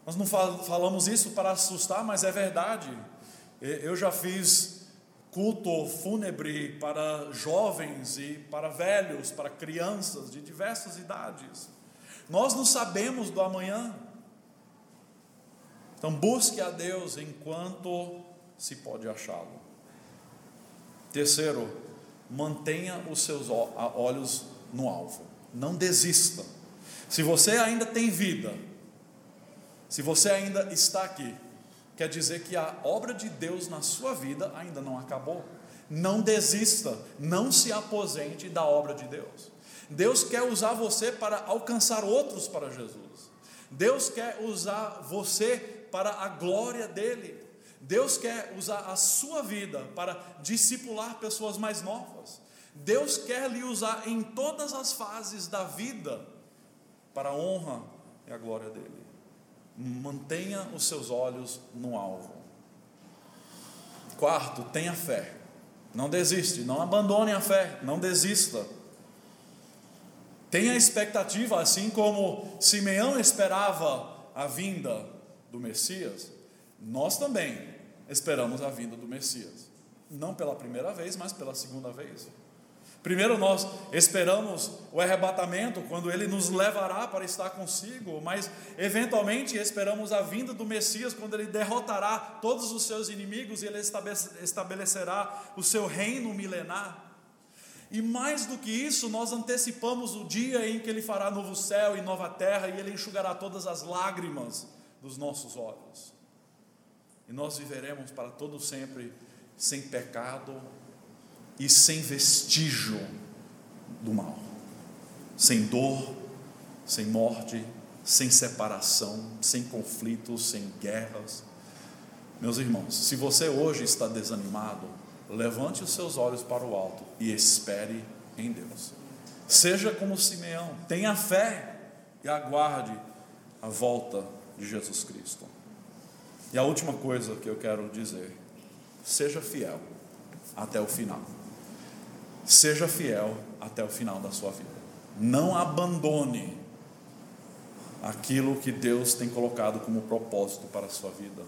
Nós não falamos isso para assustar, mas é verdade. Eu já fiz culto fúnebre para jovens e para velhos, para crianças de diversas idades. Nós não sabemos do amanhã. Então busque a Deus enquanto se pode achá-lo. Terceiro, mantenha os seus olhos no alvo. Não desista. Se você ainda tem vida, se você ainda está aqui, quer dizer que a obra de Deus na sua vida ainda não acabou. Não desista, não se aposente da obra de Deus. Deus quer usar você para alcançar outros para Jesus. Deus quer usar você para a glória dele. Deus quer usar a sua vida para discipular pessoas mais novas. Deus quer lhe usar em todas as fases da vida para a honra e a glória dele. Mantenha os seus olhos no alvo. Quarto, tenha fé. Não desiste, não abandone a fé, não desista. Tenha expectativa, assim como Simeão esperava a vinda do Messias, nós também esperamos a vinda do Messias. Não pela primeira vez, mas pela segunda vez. Primeiro nós esperamos o arrebatamento, quando ele nos levará para estar consigo, mas eventualmente esperamos a vinda do Messias, quando ele derrotará todos os seus inimigos e ele estabelecerá o seu reino milenar. E mais do que isso, nós antecipamos o dia em que Ele fará novo céu e nova terra, e Ele enxugará todas as lágrimas dos nossos olhos. E nós viveremos para todo sempre sem pecado e sem vestígio do mal, sem dor, sem morte, sem separação, sem conflitos, sem guerras. Meus irmãos, se você hoje está desanimado, levante os seus olhos para o alto e espere em Deus. Seja como Simeão, tenha fé e aguarde a volta de Jesus Cristo. E a última coisa que eu quero dizer, seja fiel até o final. Seja fiel até o final da sua vida. Não abandone aquilo que Deus tem colocado como propósito para a sua vida.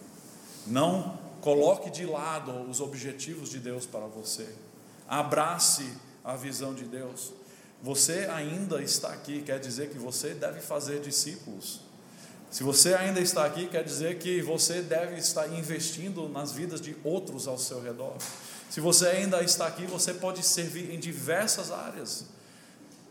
Não coloque de lado os objetivos de Deus para você. Abrace a visão de Deus. Você ainda está aqui, quer dizer que você deve fazer discípulos. Se você ainda está aqui, quer dizer que você deve estar investindo nas vidas de outros ao seu redor. Se você ainda está aqui, você pode servir em diversas áreas.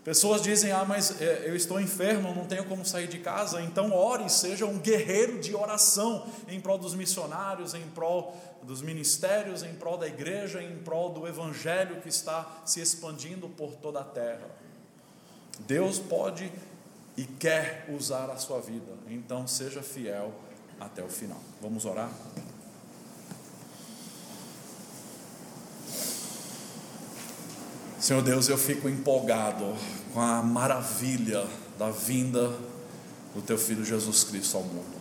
Pessoas dizem: Ah, mas é, eu estou enfermo, não tenho como sair de casa. Então, ore, seja um guerreiro de oração em prol dos missionários, em prol dos ministérios, em prol da igreja, em prol do evangelho que está se expandindo por toda a terra. Deus pode e quer usar a sua vida, então seja fiel até o final. Vamos orar? Senhor Deus, eu fico empolgado com a maravilha da vinda do teu filho Jesus Cristo ao mundo.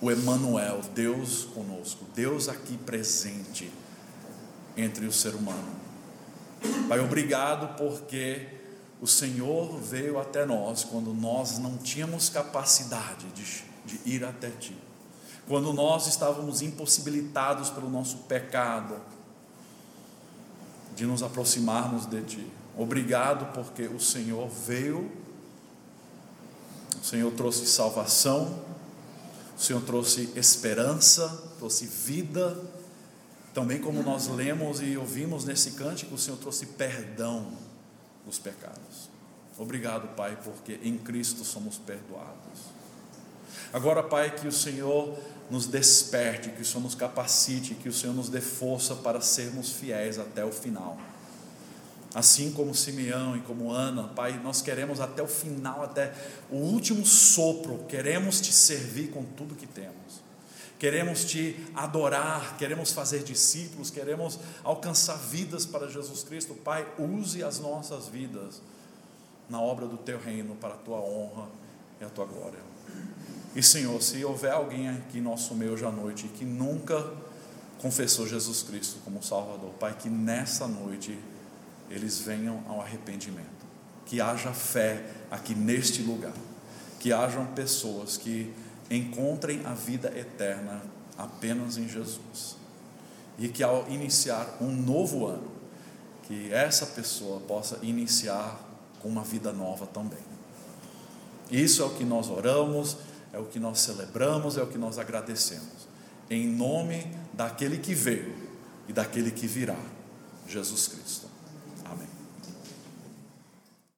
O Emanuel, Deus conosco, Deus aqui presente entre o ser humano. Pai, obrigado porque o Senhor veio até nós quando nós não tínhamos capacidade de, de ir até Ti, quando nós estávamos impossibilitados pelo nosso pecado, de nos aproximarmos de Ti. Obrigado porque o Senhor veio, o Senhor trouxe salvação, o Senhor trouxe esperança, trouxe vida. Também, como nós lemos e ouvimos nesse cântico, o Senhor trouxe perdão dos pecados. Obrigado, Pai, porque em Cristo somos perdoados. Agora, Pai, que o Senhor nos desperte, que o Senhor nos capacite, que o Senhor nos dê força para sermos fiéis até o final. Assim como Simeão e como Ana, Pai, nós queremos até o final, até o último sopro, queremos te servir com tudo que temos. Queremos te adorar, queremos fazer discípulos, queremos alcançar vidas para Jesus Cristo. Pai, use as nossas vidas na obra do teu reino para a tua honra e a tua glória. E Senhor, se houver alguém aqui nosso meio hoje à noite que nunca confessou Jesus Cristo como Salvador, Pai, que nessa noite eles venham ao arrependimento. Que haja fé aqui neste lugar. Que hajam pessoas que encontrem a vida eterna apenas em Jesus. E que ao iniciar um novo ano, que essa pessoa possa iniciar com uma vida nova também. Isso é o que nós oramos é o que nós celebramos, é o que nós agradecemos. Em nome daquele que veio e daquele que virá, Jesus Cristo.